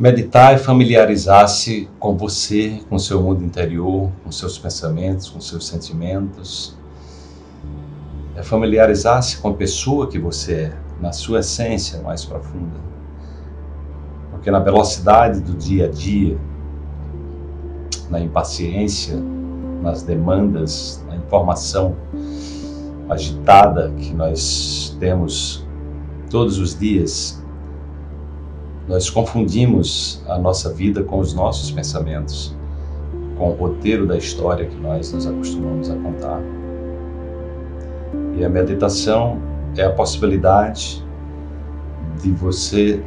Meditar é familiarizar-se com você, com seu mundo interior, com seus pensamentos, com seus sentimentos. É familiarizar-se com a pessoa que você é, na sua essência mais profunda. Porque na velocidade do dia a dia, na impaciência, nas demandas, na informação agitada que nós temos todos os dias, nós confundimos a nossa vida com os nossos pensamentos, com o roteiro da história que nós nos acostumamos a contar. E a meditação é a possibilidade de você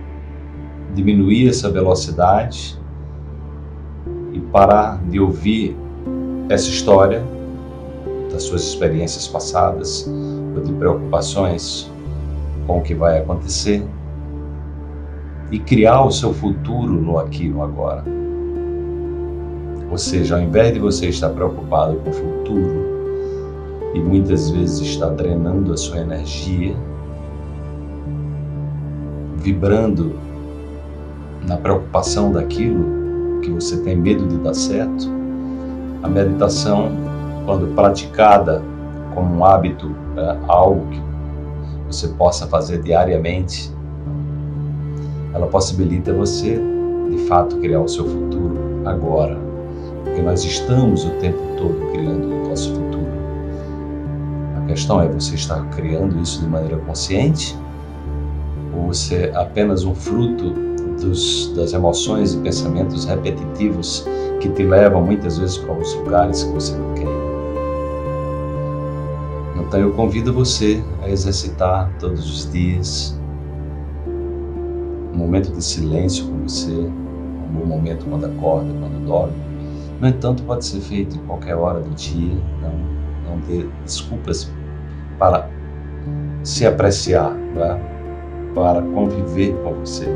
diminuir essa velocidade e parar de ouvir essa história das suas experiências passadas ou de preocupações com o que vai acontecer e criar o seu futuro no aqui e no agora. Ou seja, ao invés de você estar preocupado com o futuro e muitas vezes estar drenando a sua energia, vibrando na preocupação daquilo que você tem medo de dar certo, a meditação, quando praticada como um hábito, é algo que você possa fazer diariamente, ela possibilita você, de fato, criar o seu futuro agora. Porque nós estamos o tempo todo criando o nosso futuro. A questão é: você está criando isso de maneira consciente? Ou você é apenas um fruto dos, das emoções e pensamentos repetitivos que te levam muitas vezes para os lugares que você não quer? Então eu convido você a exercitar todos os dias um momento de silêncio com você, um bom momento quando acorda, quando dorme. No entanto, pode ser feito em qualquer hora do dia, não, não dê desculpas para se apreciar, né? para conviver com você.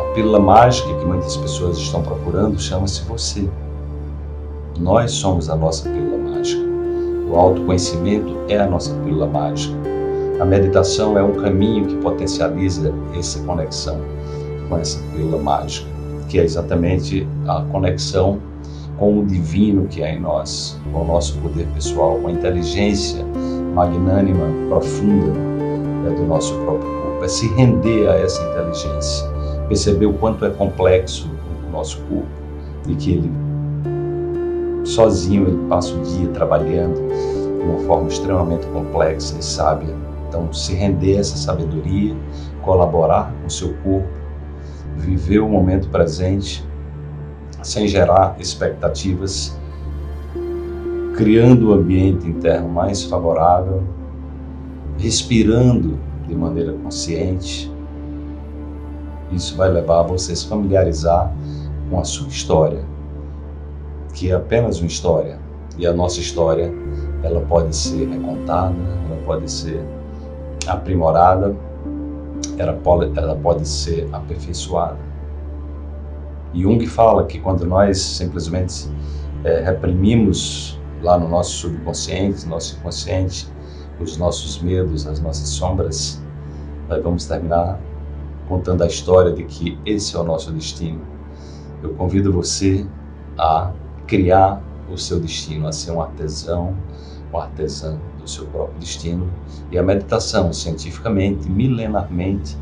A pílula mágica que muitas pessoas estão procurando chama-se você. Nós somos a nossa pílula mágica. O autoconhecimento é a nossa pílula mágica. A meditação é um caminho que potencializa essa conexão com essa pílula mágica, que é exatamente a conexão com o divino que há em nós, com o nosso poder pessoal, com a inteligência magnânima, profunda né, do nosso próprio corpo. É se render a essa inteligência, perceber o quanto é complexo o nosso corpo e que ele sozinho ele passa o dia trabalhando de uma forma extremamente complexa e sábia então, se render a essa sabedoria, colaborar com o seu corpo, viver o momento presente, sem gerar expectativas, criando o ambiente interno mais favorável, respirando de maneira consciente. Isso vai levar a se familiarizar com a sua história, que é apenas uma história. E a nossa história, ela pode ser recontada, ela pode ser aprimorada, ela pode, ela pode ser aperfeiçoada. Jung fala que quando nós simplesmente é, reprimimos lá no nosso subconsciente, nosso inconsciente, os nossos medos, as nossas sombras, nós vamos terminar contando a história de que esse é o nosso destino. Eu convido você a criar o seu destino, a ser um artesão, um artesão do seu próprio destino. E a meditação, cientificamente, milenarmente,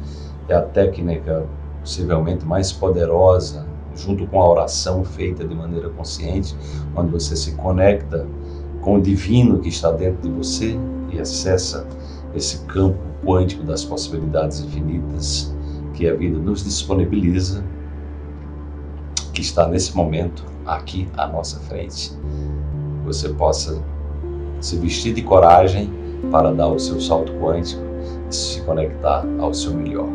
é a técnica possivelmente mais poderosa, junto com a oração feita de maneira consciente, onde você se conecta com o divino que está dentro de você e acessa esse campo quântico das possibilidades infinitas que a vida nos disponibiliza, que está nesse momento aqui à nossa frente. Você possa se vestir de coragem para dar o seu salto quântico e se conectar ao seu melhor.